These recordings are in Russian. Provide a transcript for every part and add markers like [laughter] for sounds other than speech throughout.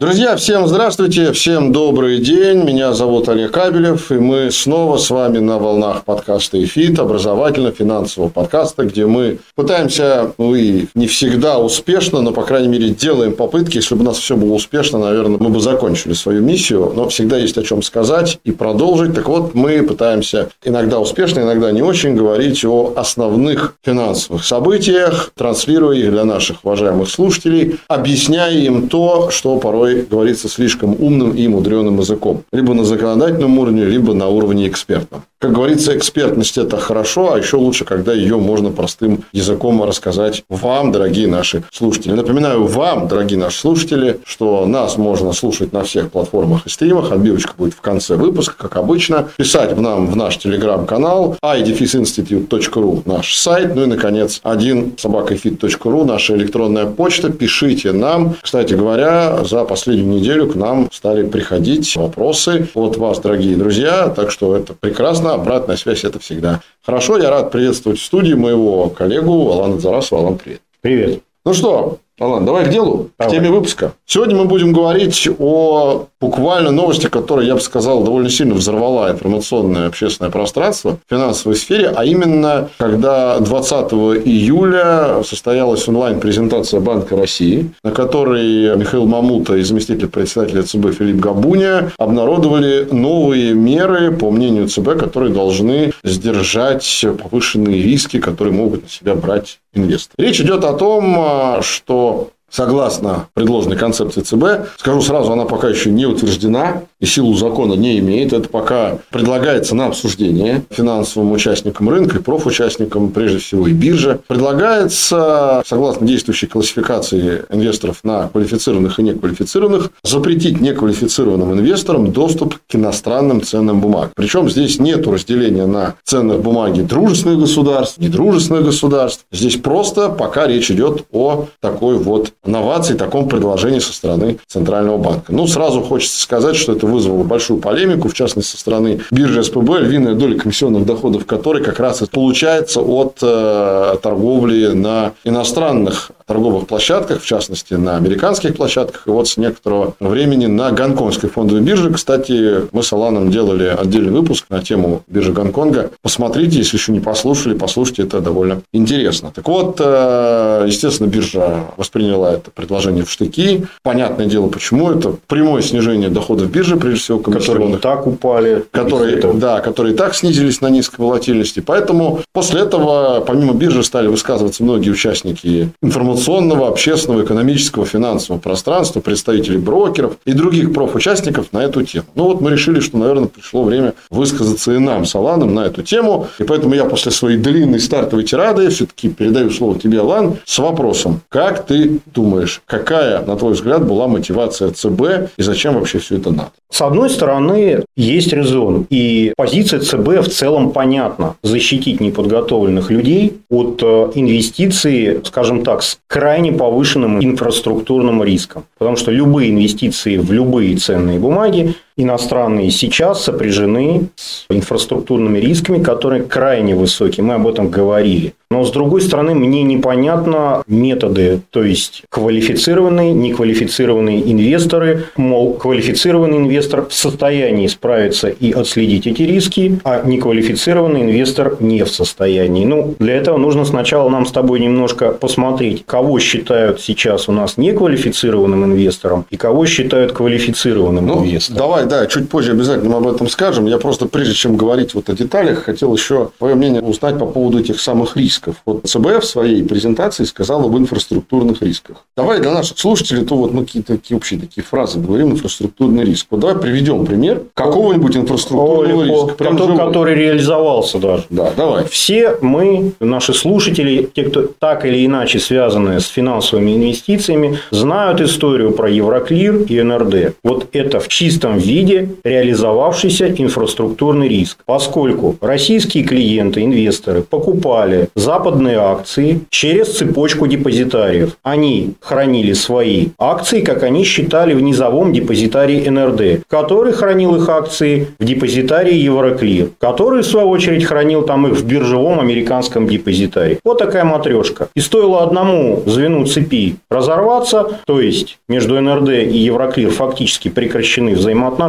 Друзья, всем здравствуйте, всем добрый день. Меня зовут Олег Кабелев, и мы снова с вами на волнах подкаста «Эфит», образовательно-финансового подкаста, где мы пытаемся, ну и не всегда успешно, но, по крайней мере, делаем попытки. Если бы у нас все было успешно, наверное, мы бы закончили свою миссию, но всегда есть о чем сказать и продолжить. Так вот, мы пытаемся иногда успешно, иногда не очень говорить о основных финансовых событиях, транслируя их для наших уважаемых слушателей, объясняя им то, что порой порой говорится слишком умным и мудреным языком. Либо на законодательном уровне, либо на уровне экспертном. Как говорится, экспертность – это хорошо, а еще лучше, когда ее можно простым языком рассказать вам, дорогие наши слушатели. Напоминаю вам, дорогие наши слушатели, что нас можно слушать на всех платформах и стримах. Отбивочка будет в конце выпуска, как обычно. Писать в нам в наш телеграм-канал idefisinstitute.ru наш сайт. Ну и, наконец, один собакафит.ру наша электронная почта. Пишите нам. Кстати говоря, за последнюю неделю к нам стали приходить вопросы от вас, дорогие друзья. Так что это прекрасно важно, обратная связь – это всегда хорошо. Я рад приветствовать в студии моего коллегу Алана Зарасова. Алан, привет. Привет. Ну что, Алан, давай к делу, давай. к теме выпуска. Сегодня мы будем говорить о буквально новости, которая, я бы сказал, довольно сильно взорвала информационное общественное пространство в финансовой сфере, а именно, когда 20 июля состоялась онлайн-презентация Банка России, на которой Михаил Мамута и заместитель председателя ЦБ Филипп Габуня обнародовали новые меры, по мнению ЦБ, которые должны сдержать повышенные риски, которые могут на себя брать инвесторы. Речь идет о том, что согласно предложенной концепции ЦБ. Скажу сразу, она пока еще не утверждена и силу закона не имеет. Это пока предлагается на обсуждение финансовым участникам рынка и профучастникам, прежде всего и бирже. Предлагается, согласно действующей классификации инвесторов на квалифицированных и неквалифицированных, запретить неквалифицированным инвесторам доступ к иностранным ценным бумагам. Причем здесь нет разделения на ценных бумаги дружественных государств, недружественных государств. Здесь просто пока речь идет о такой вот новаций, таком предложении со стороны Центрального банка. Ну, сразу хочется сказать, что это вызвало большую полемику, в частности, со стороны биржи СПБ, львиная доля комиссионных доходов которой как раз и получается от э, торговли на иностранных торговых площадках, в частности, на американских площадках, и вот с некоторого времени на гонконгской фондовой бирже. Кстати, мы с Аланом делали отдельный выпуск на тему биржи Гонконга. Посмотрите, если еще не послушали, послушайте, это довольно интересно. Так вот, э, естественно, биржа восприняла это предложение в штыки. Понятное дело, почему. Это прямое снижение доходов биржи, прежде всего, комиссионных. Которые так упали. Которые, да, которые так снизились на низкой волатильности. Поэтому после этого, помимо биржи, стали высказываться многие участники информационного информационного, общественного, экономического, финансового пространства, представителей брокеров и других профучастников на эту тему. Ну, вот мы решили, что, наверное, пришло время высказаться и нам с Аланом на эту тему. И поэтому я после своей длинной стартовой тирады все-таки передаю слово тебе, Алан, с вопросом. Как ты думаешь, какая, на твой взгляд, была мотивация ЦБ и зачем вообще все это надо? С одной стороны, есть резон. И позиция ЦБ в целом понятна. Защитить неподготовленных людей от э, инвестиций, скажем так, с крайне повышенным инфраструктурным риском. Потому что любые инвестиции в любые ценные бумаги иностранные сейчас сопряжены с инфраструктурными рисками, которые крайне высокие. Мы об этом говорили. Но, с другой стороны, мне непонятно методы, то есть квалифицированные, неквалифицированные инвесторы. Мол, квалифицированный инвестор в состоянии справиться и отследить эти риски, а неквалифицированный инвестор не в состоянии. Ну, для этого нужно сначала нам с тобой немножко посмотреть, кого считают сейчас у нас неквалифицированным инвестором и кого считают квалифицированным ну, инвестором. Давай да, чуть позже обязательно об этом скажем. Я просто, прежде чем говорить вот о деталях, хотел еще твое мнение узнать по поводу этих самых рисков. Вот ЦБ в своей презентации сказал об инфраструктурных рисках. Давай для наших слушателей, то вот мы какие-то такие общие такие фразы говорим, инфраструктурный риск. Вот давай приведем пример какого-нибудь инфраструктурного О, риска. Прям который, который реализовался даже. Да, давай. Все мы, наши слушатели, те, кто так или иначе связаны с финансовыми инвестициями, знают историю про Евроклир и НРД. Вот это в чистом виде реализовавшийся инфраструктурный риск. Поскольку российские клиенты, инвесторы покупали западные акции через цепочку депозитариев. Они хранили свои акции, как они считали, в низовом депозитарии НРД, который хранил их акции в депозитарии Евроклир, который, в свою очередь, хранил там их в биржевом американском депозитарии. Вот такая матрешка. И стоило одному звену цепи разорваться, то есть между НРД и Евроклир фактически прекращены взаимоотношения,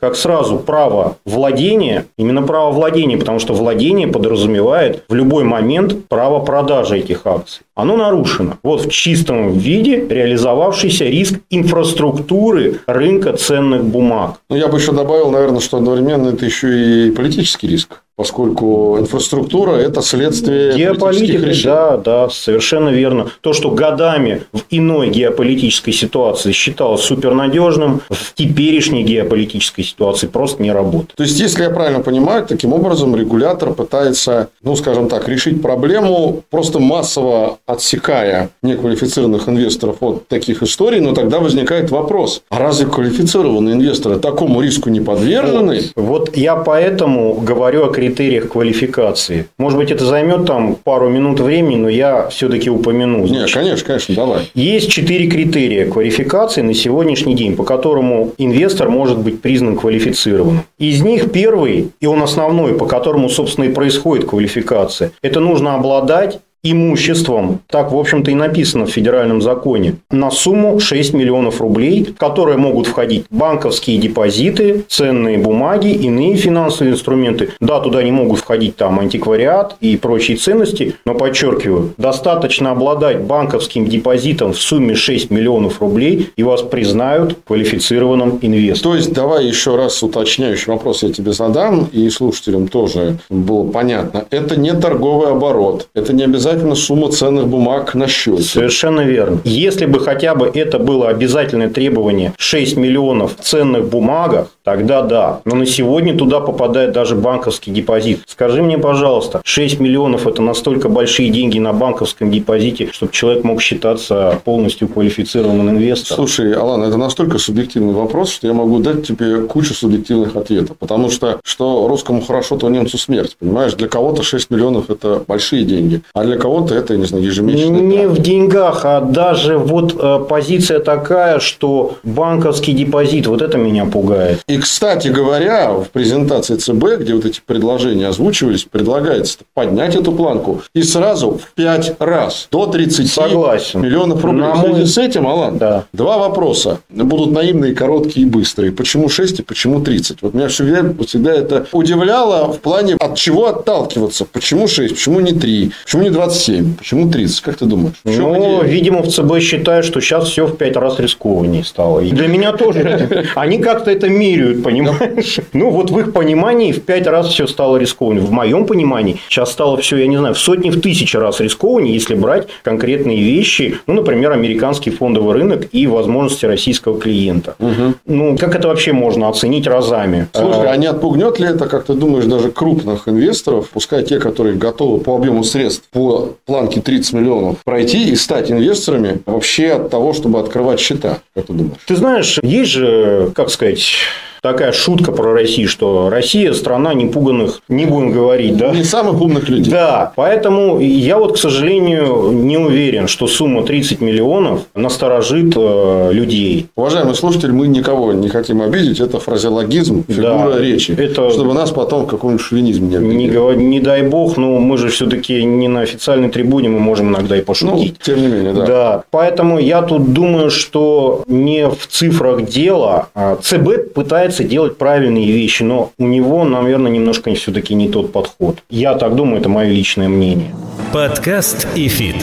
как сразу право владения, именно право владения, потому что владение подразумевает в любой момент право продажи этих акций. Оно нарушено. Вот в чистом виде реализовавшийся риск инфраструктуры рынка ценных бумаг. Ну, я бы еще добавил, наверное, что одновременно это еще и политический риск поскольку инфраструктура – это следствие Геополитика, да, да, совершенно верно. То, что годами в иной геополитической ситуации считалось супернадежным, в теперешней геополитической ситуации просто не работает. То есть, если я правильно понимаю, таким образом регулятор пытается, ну, скажем так, решить проблему, просто массово отсекая неквалифицированных инвесторов от таких историй, но тогда возникает вопрос, а разве квалифицированные инвесторы такому риску не подвержены? Вот, вот я поэтому говорю о критериях критериях квалификации. Может быть, это займет там пару минут времени, но я все-таки упомяну. Нет, конечно, конечно, давай. Есть четыре критерия квалификации на сегодняшний день, по которому инвестор может быть признан квалифицированным. Из них первый, и он основной, по которому, собственно, и происходит квалификация, это нужно обладать имуществом, так, в общем-то, и написано в федеральном законе, на сумму 6 миллионов рублей, в которые могут входить банковские депозиты, ценные бумаги, иные финансовые инструменты. Да, туда не могут входить там антиквариат и прочие ценности, но, подчеркиваю, достаточно обладать банковским депозитом в сумме 6 миллионов рублей, и вас признают квалифицированным инвестором. То есть, давай еще раз уточняющий вопрос я тебе задам, и слушателям тоже было понятно. Это не торговый оборот, это не обязательно обязательно сумма ценных бумаг на счете. Совершенно верно. Если бы хотя бы это было обязательное требование 6 миллионов ценных бумагах, тогда да. Но на сегодня туда попадает даже банковский депозит. Скажи мне, пожалуйста, 6 миллионов – это настолько большие деньги на банковском депозите, чтобы человек мог считаться полностью квалифицированным инвестором? Слушай, Алан, это настолько субъективный вопрос, что я могу дать тебе кучу субъективных ответов. Потому что, что русскому хорошо, то немцу смерть. Понимаешь, для кого-то 6 миллионов – это большие деньги. А для кого-то это, не знаю, ежемесячный Не в деньгах, а даже вот э, позиция такая, что банковский депозит, вот это меня пугает. И, кстати говоря, в презентации ЦБ, где вот эти предложения озвучивались, предлагается поднять эту планку и сразу в 5 раз до 30 Согласен. миллионов рублей. На связи с этим, Алан, да. два вопроса. Будут наивные, короткие и быстрые. Почему 6 и почему 30? Вот меня всегда, всегда это удивляло в плане, от чего отталкиваться. Почему 6, почему не 3, почему не 20 27. Почему 30? Как ты думаешь? Ну, видимо, в ЦБ считают, что сейчас все в 5 раз рискованнее стало. И для меня тоже. [laughs] Они как-то это меряют, понимаешь? [laughs] Ну, вот в их понимании в 5 раз все стало рискованнее. В моем понимании сейчас стало все, я не знаю, в сотни, в тысячи раз рискованнее, если брать конкретные вещи. Ну, например, американский фондовый рынок и возможности российского клиента. Угу. Ну, как это вообще можно оценить разами? Слушай, а не отпугнет ли это, как ты думаешь, даже крупных инвесторов, пускай те, которые готовы по объему средств, по планки 30 миллионов пройти и стать инвесторами вообще от того, чтобы открывать счета, как ты думаешь? Ты знаешь, есть же, как сказать, такая шутка про Россию, что Россия страна непуганных, не будем говорить, да? Не самых умных людей. Да, поэтому я вот, к сожалению, не уверен, что сумма 30 миллионов насторожит э, людей. Уважаемый слушатель, мы никого не хотим обидеть, это фразеологизм, фигура да, речи, это... чтобы нас потом в каком-нибудь шовинизме не обидели. Не, говор... не дай бог, но мы же все-таки не на официальной трибуне, мы можем иногда и пошутить. Ну, тем не менее, да. Да, поэтому я тут думаю, что не в цифрах дело, а ЦБ пытается пытается делать правильные вещи, но у него, наверное, немножко все-таки не тот подход. Я так думаю, это мое личное мнение. Подкаст и фит.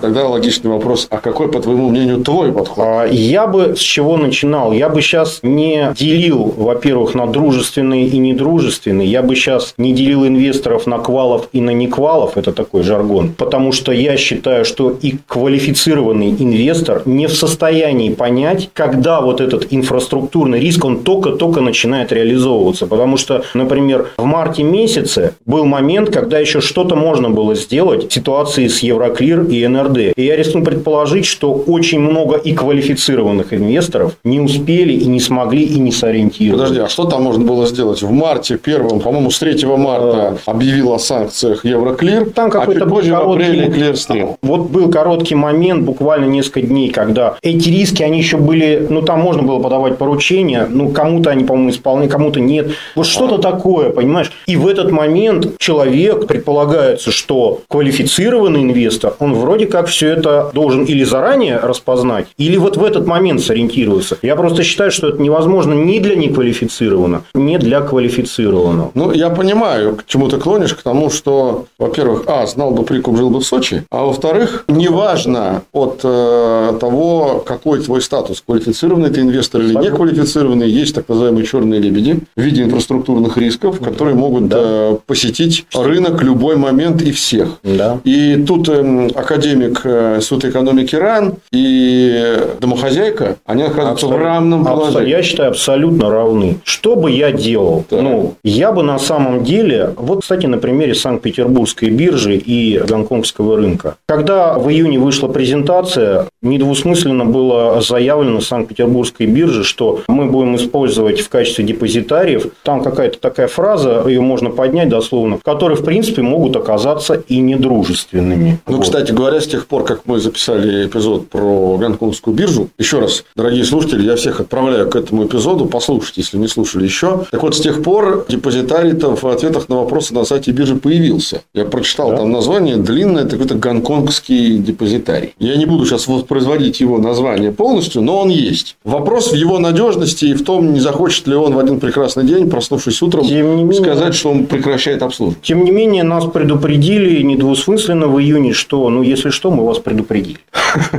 Тогда логичный вопрос, а какой, по твоему мнению, твой подход? А, я бы с чего начинал? Я бы сейчас не делил, во-первых, на дружественные и недружественные. Я бы сейчас не делил инвесторов на квалов и на неквалов. Это такой жаргон. Потому что я считаю, что и квалифицированный инвестор не в состоянии понять, когда вот этот инфраструктурный риск, он только-только начинает реализовываться. Потому что, например, в марте месяце был момент, когда еще что-то можно было сделать в ситуации с Евроклир и НРД. И я рискну предположить, что очень много и квалифицированных инвесторов не успели и не смогли и не сориентировались. Подожди, а что там можно было сделать? В марте первом, по-моему, с 3 марта объявил о санкциях Евроклир, там какой-то а был короткий, Клирстрим. Вот был короткий момент, буквально несколько дней, когда эти риски, они еще были, ну, там можно было подавать поручения, ну, кому-то они, по-моему, исполняли, кому-то нет. Вот что-то такое, понимаешь? И в этот момент человек, предполагается, что квалифицированный инвестор, он вроде как все это должен или заранее распознать, или вот в этот момент сориентироваться. Я просто считаю, что это невозможно ни для неквалифицированного, ни для квалифицированного. Ну, я понимаю, к чему ты клонишь, к тому, что, во-первых, а, знал бы прикуп, жил бы в Сочи, а во-вторых, неважно от э, того, какой твой статус, квалифицированный ты инвестор или неквалифицированный, есть так называемые черные лебеди в виде инфраструктурных рисков, которые могут да. э, посетить рынок любой момент и всех. Да. И тут э, академик э, Института экономики РАН и домохозяйка, они оказываются в равном положении. Я считаю, абсолютно равны. Что бы я делал? Да. Ну, я бы на самом деле, вот, кстати, на примере Санкт-Петербургской биржи и гонконгского рынка. Когда в июне вышла презентация, недвусмысленно было заявлено Санкт-Петербургской бирже, что мы будем использовать в качестве депозитариев, там какая-то такая фраза, ее можно поднять дословно, которые, в принципе, могут оказаться и недружественными. Ну, вот. кстати говоря, с тех пор, как мы записали эпизод про гонконгскую биржу, еще раз, дорогие слушатели, я всех отправляю к этому эпизоду, послушайте, если не слушали еще. Так вот, с тех пор депозитарий-то в ответах на вопросы на сайте биржи появился. Я прочитал да? там название длинное, это какой-то гонконгский депозитарий. Я не буду сейчас воспроизводить его название полностью, но он есть. Вопрос в его надежности и в том, не захочет ли он в один прекрасный день, проснувшись утром, менее, сказать, что он прекращает обслуживание. Тем не менее, нас предупредили недвусмысленно в июне, что, ну, если что, мы вас предупредили.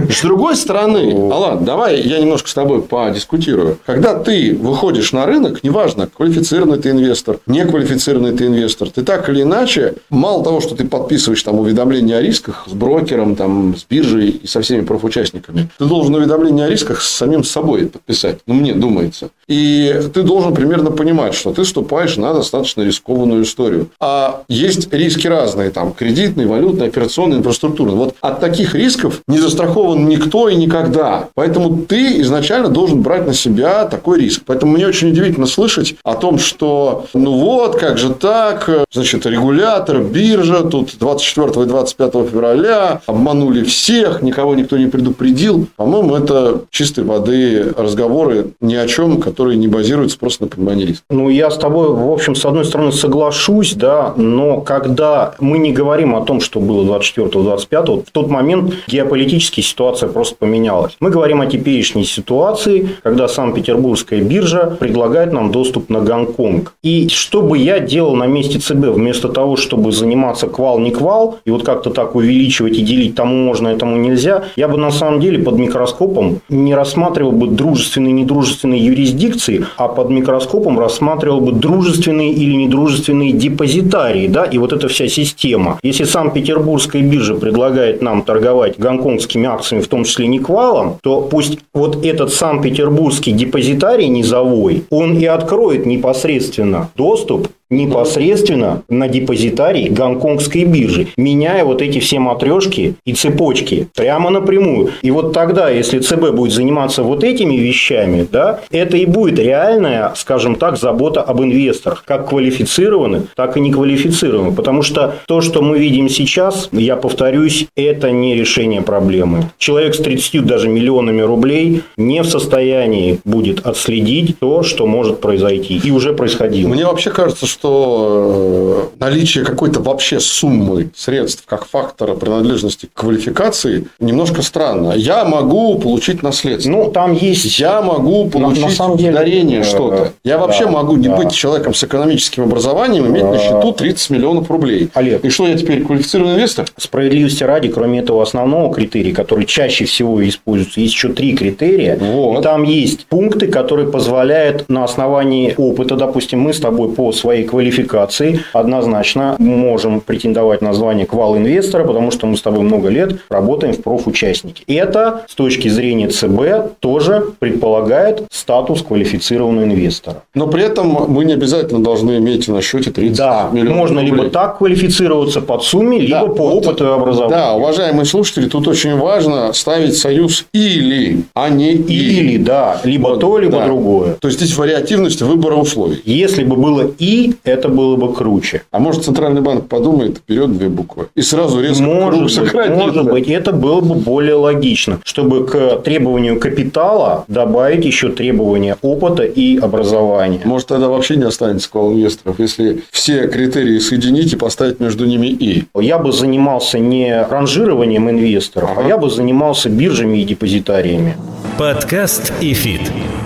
С другой стороны, Алан, давай я немножко с тобой подискутирую. Когда ты выходишь на рынок, неважно, квалифицированный ты инвестор, неквалифицированный ты инвестор, ты так или иначе, мало того, что ты подписываешь там уведомления о рисках с брокером, там, с биржей и со всеми профучастниками, ты должен уведомление о рисках с самим собой подписать. Ну, мне думается. И ты должен примерно понимать, что ты вступаешь на достаточно рискованную историю. А есть риски разные, там, кредитные, валютные, операционные, инфраструктурные. Вот от таких рисков не застрахован никто и никогда. Поэтому ты изначально должен брать на себя такой риск. Поэтому мне очень удивительно слышать о том, что ну вот, как же так, значит, регулятор, биржа, тут 24 и 25 февраля обманули всех, никого никто не предупредил. По-моему, это чистой воды разговоры ни о чем, которые не базируются просто на понимании риска. Ну, я с тобой, в общем, с одной стороны соглашусь, да, но когда мы не говорим о том, что было 24-25, в тот момент геополитическая ситуация просто поменялась. Мы говорим о теперешней ситуации, когда Санкт-Петербургская биржа предлагает нам доступ на Гонконг. И что бы я делал на месте ЦБ, вместо того, чтобы заниматься квал не квал, и вот как-то так увеличивать и делить тому можно, этому нельзя, я бы на самом деле под микроскопом не рассматривал бы дружественные и недружественные юрисдикции, а под микроскопом рассматривал бы дружественные или недружественные депозитарии, да, и вот эта вся система. Если Санкт-Петербургская биржа предлагает нам торговать гонконгскими акциями, в том числе не квалом, то пусть вот этот Санкт-Петербургский депозитарий низовой, он и откроет непосредственно доступ непосредственно на депозитарий гонконгской биржи, меняя вот эти все матрешки и цепочки прямо напрямую. И вот тогда, если ЦБ будет заниматься вот этими вещами, да, это и будет реальная, скажем так, забота об инвесторах, как квалифицированных, так и неквалифицированных. Потому что то, что мы видим сейчас, я повторюсь, это не решение проблемы. Человек с 30 даже миллионами рублей не в состоянии будет отследить то, что может произойти. И уже происходило. Мне вообще кажется, что что э, наличие какой-то вообще суммы средств как фактора принадлежности к квалификации немножко странно. Я могу получить наследство. Ну, там есть... Я могу получить на, на самом деле, дарение что-то. Я да, вообще могу не да. быть человеком с экономическим образованием, иметь на счету 30 миллионов рублей. Олег. И что, я теперь квалифицированный инвестор? Справедливости ради, кроме этого основного критерия, который чаще всего используется, есть еще три критерия. Вот. И там есть пункты, которые позволяют на основании опыта, допустим, мы с тобой по своей квалификации однозначно можем претендовать на звание квал-инвестора, потому что мы с тобой много лет работаем в профучастнике. Это с точки зрения ЦБ тоже предполагает статус квалифицированного инвестора. Но при этом мы не обязательно должны иметь на счете 30 да, миллионов можно рублей. либо так квалифицироваться под сумме, либо да, по вот, опыту и образованию. Да, уважаемые слушатели, тут очень важно ставить союз или, а не и. Или, да, либо вот, то, либо да. другое. То есть здесь вариативность выбора условий. Если бы было и, это было бы круче. А может центральный банк подумает, берет две буквы и сразу резко может быть, сократит. Может быть, это было бы более логично, чтобы к требованию капитала добавить еще требования опыта и образования. Может тогда вообще не останется квал-инвесторов, если все критерии соединить и поставить между ними и. Я бы занимался не ранжированием инвесторов, а ага. а я бы занимался биржами и депозитариями. Подкаст и фит.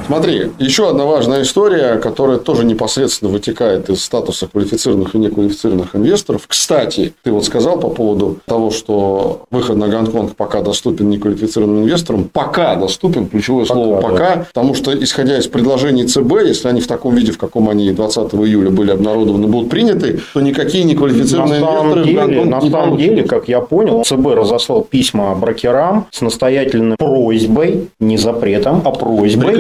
Смотри, еще одна важная история, которая тоже непосредственно вытекает из статуса квалифицированных и неквалифицированных инвесторов. Кстати, ты вот сказал по поводу того, что выход на Гонконг пока доступен неквалифицированным инвесторам. Пока доступен, ключевое пока, слово пока, да. потому что, исходя из предложений ЦБ, если они в таком виде, в каком они 20 июля были обнародованы, будут приняты, то никакие неквалифицированные на инвесторы деле, в Гонконг На не самом деле, как я понял, ЦБ разослал письма брокерам с настоятельной просьбой, не запретом, а просьбой.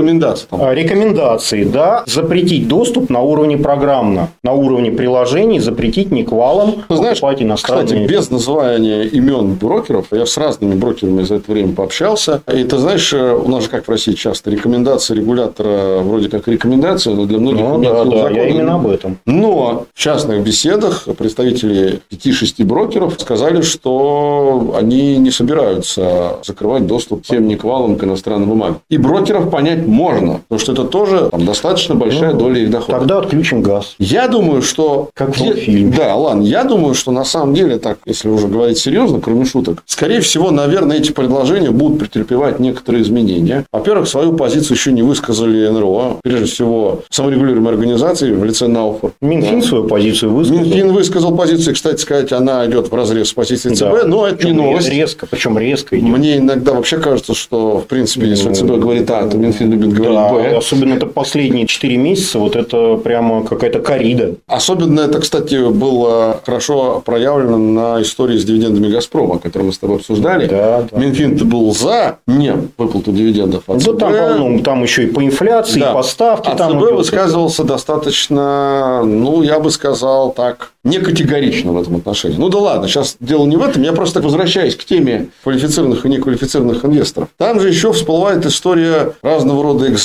Рекомендации. Рекомендации, да. Запретить доступ на уровне программно. На уровне приложений запретить никвалом знаешь, иностранные. Кстати, без называния имен брокеров, я с разными брокерами за это время пообщался. И ты знаешь, э, у нас же как в России часто рекомендации регулятора вроде как рекомендация, но для многих ну, да, да, я именно об этом. Но в частных беседах представители 5-6 брокеров сказали, что они не собираются закрывать доступ всем никвалам к иностранным бумагам. И брокеров понять можно, потому что это тоже там, достаточно большая ну, доля их дохода. Тогда отключим газ. Я думаю, что... Как в фильме. Да, ладно. Я думаю, что на самом деле, так, если уже говорить серьезно, кроме шуток, скорее всего, наверное, эти предложения будут претерпевать некоторые изменения. Во-первых, свою позицию еще не высказали НРО, прежде всего, саморегулируемые организации в лице Науфор. Минфин да. свою позицию высказал. Минфин высказал позицию, кстати сказать, она идет в разрез с позицией ЦБ, да. но это причем не новость. Резко, причем резко идет. Мне иногда вообще кажется, что, в принципе, если ЦБ говорит А, то Минфин любит говорить да, Б. Особенно это последние 4 месяца, вот это прямо какая-то корида. Особенно это, кстати, было хорошо проявлено на истории с дивидендами «Газпрома», которую мы с тобой обсуждали. Да, да. Минфин был за не выплату дивидендов. А ЦБ... Да, там, полно, там еще и по инфляции, да. и по ставке. А там ЦБ высказывался достаточно, ну, я бы сказал так, не категорично в этом отношении. Ну да ладно, сейчас дело не в этом. Я просто возвращаюсь к теме квалифицированных и неквалифицированных инвесторов. Там же еще всплывает история разного рода экзаменов,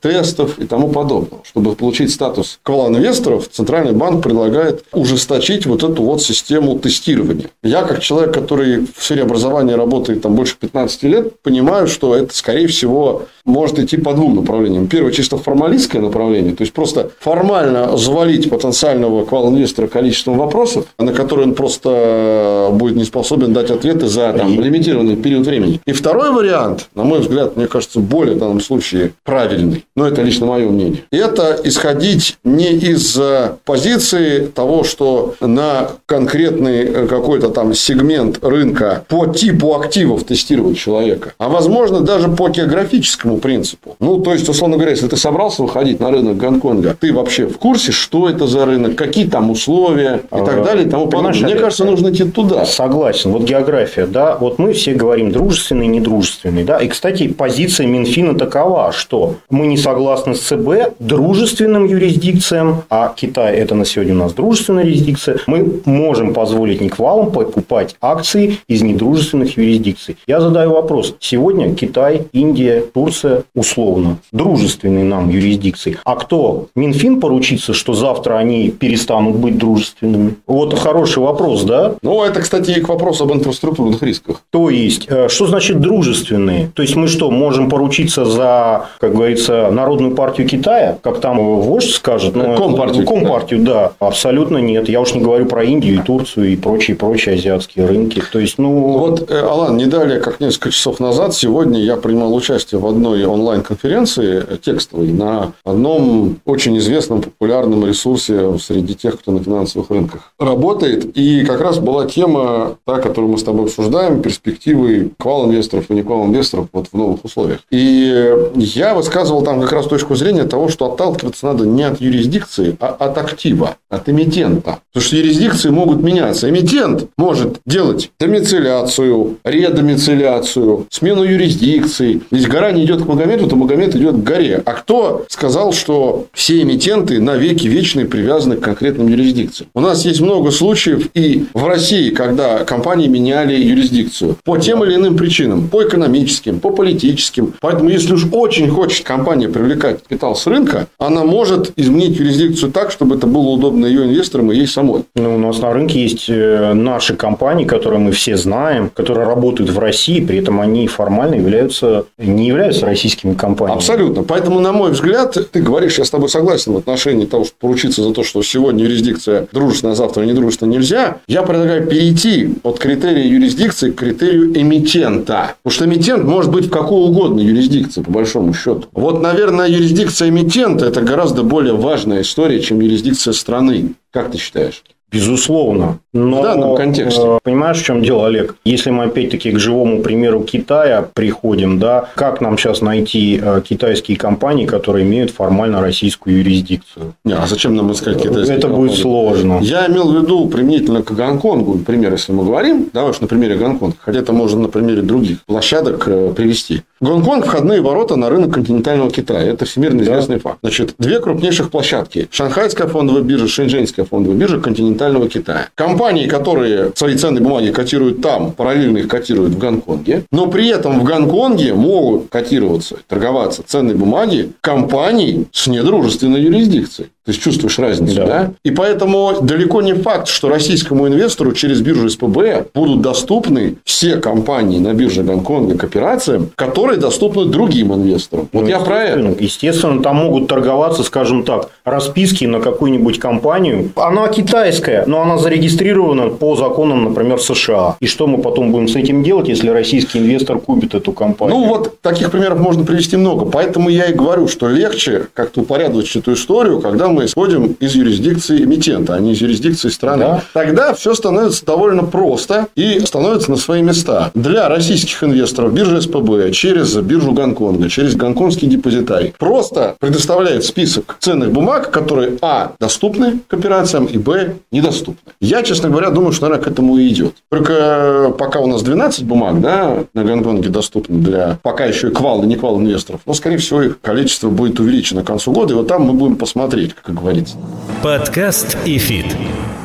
тестов и тому подобного. Чтобы получить статус квал-инвесторов, Центральный банк предлагает ужесточить вот эту вот систему тестирования. Я, как человек, который в сфере образования работает там больше 15 лет, понимаю, что это, скорее всего, может идти по двум направлениям. Первое, чисто формалистское направление, то есть просто формально завалить потенциального квал-инвестора количеством вопросов, на которые он просто будет не способен дать ответы за там, лимитированный период времени. И второй вариант, на мой взгляд, мне кажется, более в данном случае правильный, но это лично мое мнение. Это исходить не из позиции того, что на конкретный э, какой-то там сегмент рынка по типу активов тестировать человека, а возможно даже по географическому принципу. Ну, то есть, условно говоря, если ты собрался выходить на рынок Гонконга, ты вообще в курсе, что это за рынок, какие там условия и так далее и тому подобное. Мне кажется, нужно идти туда. Согласен. Вот география, да. Вот мы все говорим дружественный, недружественный, да. И, кстати, позиция Минфина такова, что мы не согласны с ЦБ дружественным юрисдикциям, а Китай это на сегодня у нас дружественная юрисдикция. Мы можем позволить Никвалам покупать акции из недружественных юрисдикций. Я задаю вопрос. Сегодня Китай, Индия, Турция юрисдикция, условно, дружественной нам юрисдикции. А кто? Минфин поручится, что завтра они перестанут быть дружественными? Вот хороший вопрос, да? Ну, это, кстати, и к вопросу об инфраструктурных рисках. То есть, э, что значит дружественные? То есть, мы что, можем поручиться за, как говорится, Народную партию Китая, как там вождь скажет? Ну, Компартию. Компартию, да. Абсолютно нет. Я уж не говорю про Индию и Турцию и прочие-прочие азиатские рынки. То есть, ну... Вот, э, Алан, не далее, как несколько часов назад, сегодня я принимал участие в одной онлайн-конференции текстовой на одном очень известном популярном ресурсе среди тех, кто на финансовых рынках работает. И как раз была тема, та, которую мы с тобой обсуждаем, перспективы квал-инвесторов и не квал-инвесторов вот в новых условиях. И я высказывал там как раз точку зрения того, что отталкиваться надо не от юрисдикции, а от актива, от эмитента. Потому что юрисдикции могут меняться. Эмитент может делать домицеляцию, редомицеляцию, смену юрисдикции. Здесь гора не идет к Магомету, то Магомед идет к горе. А кто сказал, что все эмитенты навеки вечные привязаны к конкретным юрисдикциям? У нас есть много случаев и в России, когда компании меняли юрисдикцию по тем или иным причинам, по экономическим, по политическим. Поэтому, если уж очень хочет компания привлекать капитал с рынка, она может изменить юрисдикцию так, чтобы это было удобно ее инвесторам и ей самой. Ну, у нас на рынке есть э, наши компании, которые мы все знаем, которые работают в России, при этом они формально являются, не являются российскими компаниями. Абсолютно. Поэтому, на мой взгляд, ты говоришь, я с тобой согласен в отношении того, что поручиться за то, что сегодня юрисдикция дружественная, а завтра недружественная нельзя. Я предлагаю перейти от критерия юрисдикции к критерию эмитента. Потому что эмитент может быть в какой угодно юрисдикции, по большому счету. Вот, наверное, юрисдикция эмитента – это гораздо более важная история, чем юрисдикция страны. Как ты считаешь? Безусловно. Но, в данном контексте. Э, понимаешь, в чем дело, Олег? Если мы опять-таки к живому примеру Китая приходим, да, как нам сейчас найти э, китайские компании, которые имеют формально российскую юрисдикцию? Не, а зачем нам искать китайские Это компании? будет сложно. Я имел в виду применительно к Гонконгу, например, если мы говорим, давай уж на примере Гонконга, хотя это можно на примере других площадок э, привести. Гонконг – входные ворота на рынок континентального Китая. Это всемирно известный да. факт. Значит, две крупнейших площадки. Шанхайская фондовая биржа, Шэньчжэньская фондовая биржа континентального Китая. Компании, которые свои ценные бумаги котируют там, параллельно их котируют в Гонконге. Но при этом в Гонконге могут котироваться, торговаться ценные бумаги компаний с недружественной юрисдикцией. То есть, чувствуешь разницу, да. да? И поэтому далеко не факт, что российскому инвестору через биржу СПБ будут доступны все компании на бирже Гонконга к операциям, которые доступны другим инвесторам. Вот ну, я про это. Естественно, там могут торговаться, скажем так, расписки на какую-нибудь компанию. Она китайская, но она зарегистрирована по законам, например, США. И что мы потом будем с этим делать, если российский инвестор купит эту компанию? Ну, вот таких примеров можно привести много. Поэтому я и говорю, что легче как-то упорядочить эту историю, когда мы исходим из юрисдикции эмитента, а не из юрисдикции страны. Да. Тогда все становится довольно просто и становится на свои места. Для российских инвесторов биржа СПБ через биржу Гонконга, через гонконгский депозитарий просто предоставляет список ценных бумаг, которые а. доступны к операциям и б. недоступны. Я, честно говоря, думаю, что, наверное, к этому и идет. Только пока у нас 12 бумаг да, на Гонконге доступны для пока еще и квал и не квал инвесторов, но, скорее всего, их количество будет увеличено к концу года, и вот там мы будем посмотреть, как говорится. Подкаст и фит.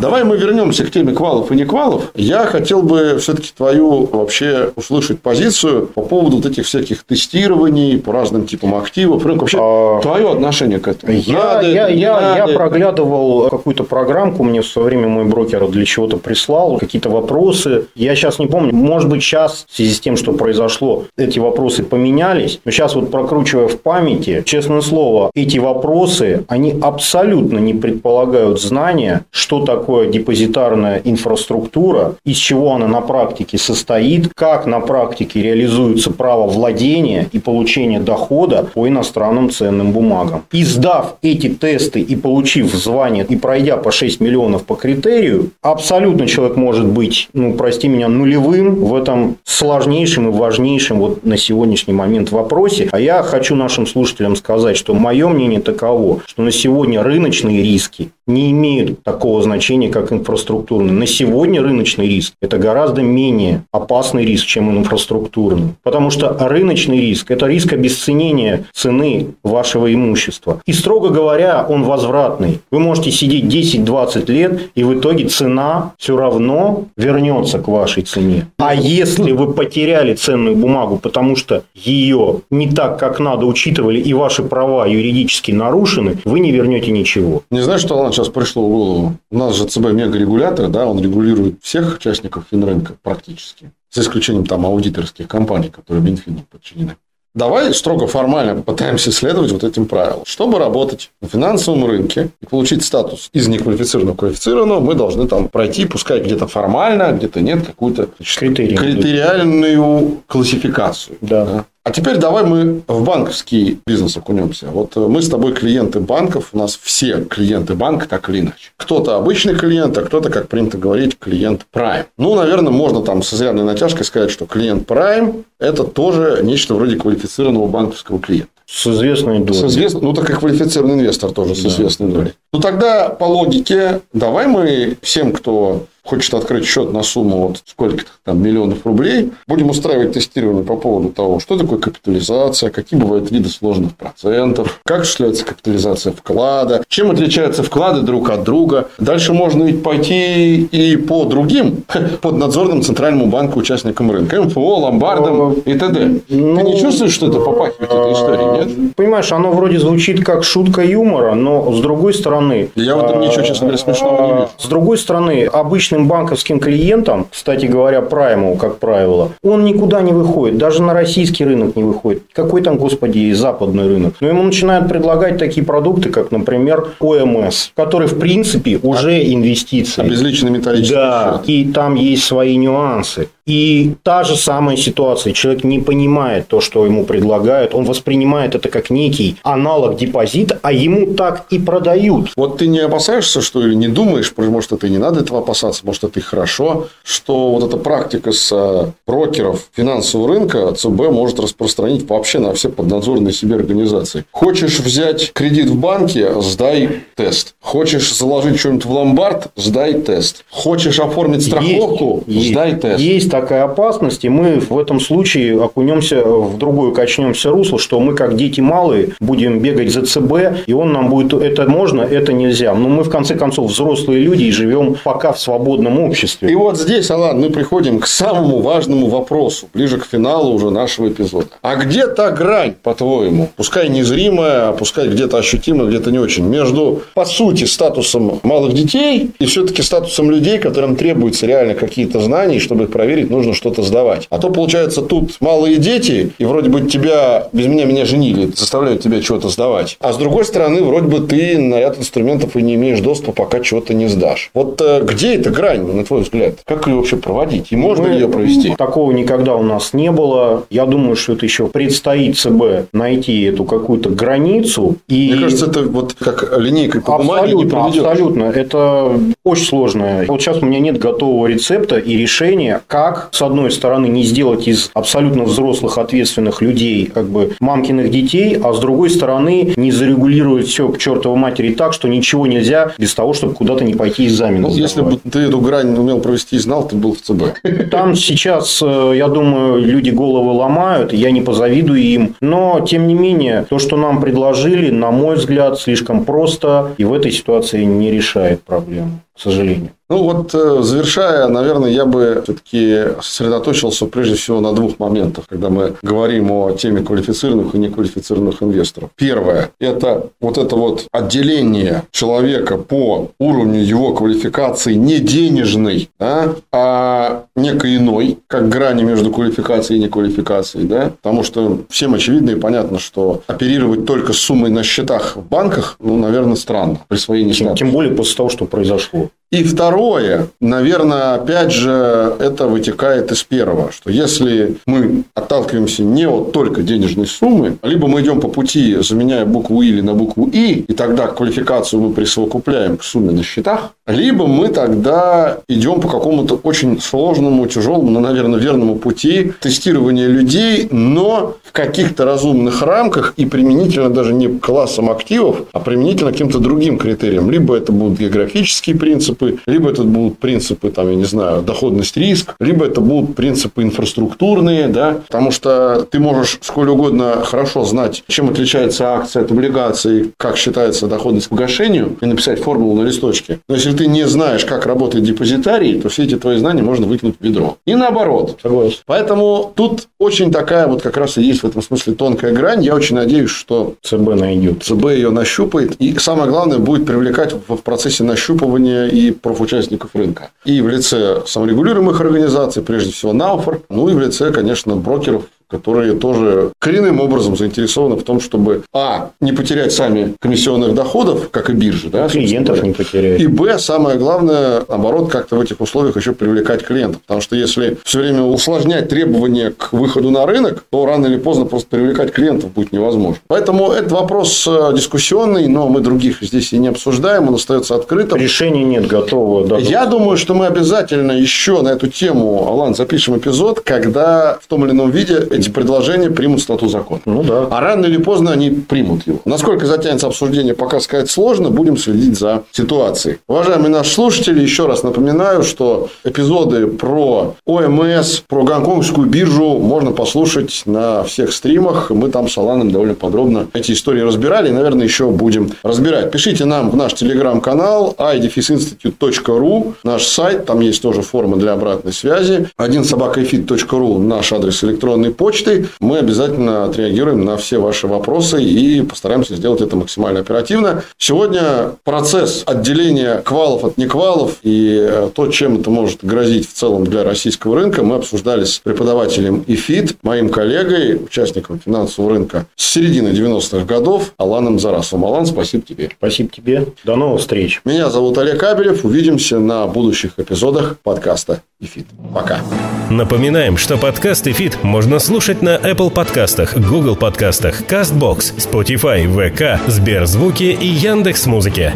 Давай мы вернемся к теме квалов и не квалов. Я хотел бы все-таки твою вообще услышать позицию по поводу вот этих всяких тестирований по разным типам активов, рынка. Вообще, а... твое отношение к этому. Я, надо, я, я, надо. я проглядывал какую-то программку, мне в свое время мой брокер для чего-то прислал, какие-то вопросы. Я сейчас не помню, может быть, сейчас в связи с тем, что произошло, эти вопросы поменялись. Но сейчас вот прокручивая в памяти, честное слово, эти вопросы, они абсолютно не предполагают знания, что такое такое депозитарная инфраструктура, из чего она на практике состоит, как на практике реализуется право владения и получения дохода по иностранным ценным бумагам. И сдав эти тесты и получив звание и пройдя по 6 миллионов по критерию, абсолютно человек может быть, ну, прости меня, нулевым в этом сложнейшем и важнейшем вот на сегодняшний момент вопросе. А я хочу нашим слушателям сказать, что мое мнение таково, что на сегодня рыночные риски не имеют такого значения, как инфраструктурный. На сегодня рыночный риск – это гораздо менее опасный риск, чем инфраструктурный. Потому что рыночный риск – это риск обесценения цены вашего имущества. И, строго говоря, он возвратный. Вы можете сидеть 10-20 лет, и в итоге цена все равно вернется к вашей цене. А если вы потеряли ценную бумагу, потому что ее не так, как надо, учитывали, и ваши права юридически нарушены, вы не вернете ничего. Не знаю, что Алан сейчас пришло в голову. У нас же ЦБ мегарегулятор, да, он регулирует всех участников финрынка практически. За исключением там аудиторских компаний, которые Минфину подчинены. Давай строго формально попытаемся следовать вот этим правилам. Чтобы работать на финансовом рынке и получить статус из неквалифицированного квалифицированного, мы должны там пройти, пускай где-то формально, где-то нет, какую-то критериальную классификацию. Да. да. А теперь давай мы в банковский бизнес окунемся. Вот мы с тобой клиенты банков, у нас все клиенты банка так или иначе. Кто-то обычный клиент, а кто-то, как принято говорить, клиент Prime. Ну, наверное, можно там с изрядной натяжкой сказать, что клиент Prime – это тоже нечто вроде квалифицированного банковского клиента. С известной долей. С известной, ну, так и квалифицированный инвестор тоже с да, известной долей. Ну, тогда по логике, давай мы всем, кто хочет открыть счет на сумму вот сколько-то там миллионов рублей, будем устраивать тестирование по поводу того, что такое капитализация, какие бывают виды сложных процентов, как осуществляется капитализация вклада, чем отличаются вклады друг от друга. Дальше можно ведь пойти и по другим [laughs] под надзорным центральному банку участникам рынка, МФО, ломбардам и т.д. Ну, Ты не чувствуешь, что это попахивает этой историей, нет? Понимаешь, оно вроде звучит как шутка юмора, но с другой стороны... Я в этом ничего, честно говоря, смешного не вижу. С другой стороны, обычным обычным банковским клиентам, кстати говоря, праймову, как правило, он никуда не выходит, даже на российский рынок не выходит. Какой там, господи, западный рынок? Но ему начинают предлагать такие продукты, как, например, ОМС, который, в принципе, уже инвестиции. Обезличенный металлический Да, и там есть свои нюансы. И та же самая ситуация. Человек не понимает то, что ему предлагают. Он воспринимает это как некий аналог депозита, а ему так и продают. Вот ты не опасаешься, что или не думаешь, может, это и не надо этого опасаться, может, это и хорошо, что вот эта практика с э, брокеров финансового рынка ЦБ может распространить вообще на все поднадзорные себе организации. Хочешь взять кредит в банке, сдай тест. Хочешь заложить что-нибудь в ломбард, сдай тест. Хочешь оформить страховку, есть, сдай тест. Есть такая опасность, и мы в этом случае окунемся в другое, качнемся русло, что мы, как дети малые, будем бегать за ЦБ, и он нам будет это можно, это нельзя. Но мы, в конце концов, взрослые люди и живем пока в свободном обществе. И вот здесь, Алан, мы приходим к самому важному вопросу, ближе к финалу уже нашего эпизода. А где та грань, по-твоему, пускай незримая, а пускай где-то ощутимая, где-то не очень, между, по сути, статусом малых детей и все-таки статусом людей, которым требуются реально какие-то знания, чтобы их проверить, нужно что-то сдавать. А то, получается, тут малые дети, и вроде бы тебя, без меня меня женили, заставляют тебя чего-то сдавать. А с другой стороны, вроде бы ты на ряд инструментов и не имеешь доступа, пока чего-то не сдашь. Вот э, где эта грань, на твой взгляд? Как ее вообще проводить? И можно Мы, ли ее провести? Такого никогда у нас не было. Я думаю, что это еще предстоит ЦБ найти эту какую-то границу. И... Мне кажется, это вот как линейкой по бумаге не проведешь. Абсолютно. Это очень сложно. Вот сейчас у меня нет готового рецепта и решения, как, с одной стороны, не сделать из абсолютно взрослых ответственных людей как бы мамкиных детей, а с другой стороны, не зарегулировать все к чертовой матери так, что ничего нельзя без того, чтобы куда-то не пойти экзамен. Ну, если бы ты эту грань умел провести и знал, ты был в ЦБ. Там сейчас, э, я думаю, люди головы ломают, я не позавидую им. Но, тем не менее, то, что нам предложили, на мой взгляд, слишком просто и в этой ситуации не решает проблему, к сожалению. Ну вот, э, завершая, наверное, я бы все-таки сосредоточился прежде всего на двух моментах, когда мы говорим о теме квалифицированных и неквалифицированных инвесторов. Первое – это вот это вот отделение человека по уровню его квалификации не денежной, да, а некой иной, как грани между квалификацией и неквалификацией. Да? Потому что всем очевидно и понятно, что оперировать только суммой на счетах в банках, ну, наверное, странно. Присвоение тем, тем более после того, что произошло. И второе, наверное, опять же, это вытекает из первого, что если мы отталкиваемся не от только денежной суммы, либо мы идем по пути, заменяя букву «и» на букву «и», и тогда квалификацию мы присовокупляем к сумме на счетах, либо мы тогда идем по какому-то очень сложному, тяжелому, но, наверное, верному пути тестирования людей, но в каких-то разумных рамках и применительно даже не к классам активов, а применительно к каким-то другим критериям. Либо это будут географические принципы, либо это будут принципы, там, я не знаю, доходность, риск, либо это будут принципы инфраструктурные, да, потому что ты можешь сколь угодно хорошо знать, чем отличается акция от облигации, как считается доходность к погашению, и написать формулу на листочке. Но если ты не знаешь, как работает депозитарий, то все эти твои знания можно выкинуть в ведро. И наоборот. Согласен. Поэтому тут очень такая вот как раз и есть в этом смысле тонкая грань. Я очень надеюсь, что ЦБ найдет. ЦБ ее нащупает. И самое главное, будет привлекать в процессе нащупывания и профучастников рынка. И в лице саморегулируемых организаций, прежде всего НАУФОР, ну и в лице, конечно, брокеров, которые тоже коренным образом заинтересованы в том, чтобы, а, не потерять сами комиссионных доходов, как и биржи, да, клиентов не потерять. И, б, самое главное, наоборот, как-то в этих условиях еще привлекать клиентов. Потому что если все время усложнять требования к выходу на рынок, то рано или поздно просто привлекать клиентов будет невозможно. Поэтому это вопрос э, дискуссионный, но мы других здесь и не обсуждаем, он остается открытым. Решения нет готового. Да, Я думаю, что мы обязательно еще на эту тему, Алан, запишем эпизод, когда в том или ином виде эти предложения примут статус закона. Ну да. А рано или поздно они примут его. Насколько затянется обсуждение, пока сказать сложно, будем следить за ситуацией. Уважаемые наши слушатели, еще раз напоминаю, что эпизоды про ОМС, про гонконгскую биржу можно послушать на всех стримах. Мы там с Аланом довольно подробно эти истории разбирали и, наверное, еще будем разбирать. Пишите нам в наш телеграм-канал idefisinstitute.ru, наш сайт, там есть тоже форма для обратной связи. Один собакаэфит.ру наш адрес электронной почты почтой. Мы обязательно отреагируем на все ваши вопросы и постараемся сделать это максимально оперативно. Сегодня процесс отделения квалов от неквалов и э, то, чем это может грозить в целом для российского рынка, мы обсуждали с преподавателем ИФИД, моим коллегой, участником финансового рынка с середины 90-х годов, Аланом Зарасовым. Алан, спасибо тебе. Спасибо тебе. До новых встреч. Меня зовут Олег Кабелев. Увидимся на будущих эпизодах подкаста ИФИД. Пока. Напоминаем, что подкаст ИФИД можно слушать слушать на Apple подкастах, Google подкастах, CastBox, Spotify, VK, Сберзвуки и Яндекс.Музыке.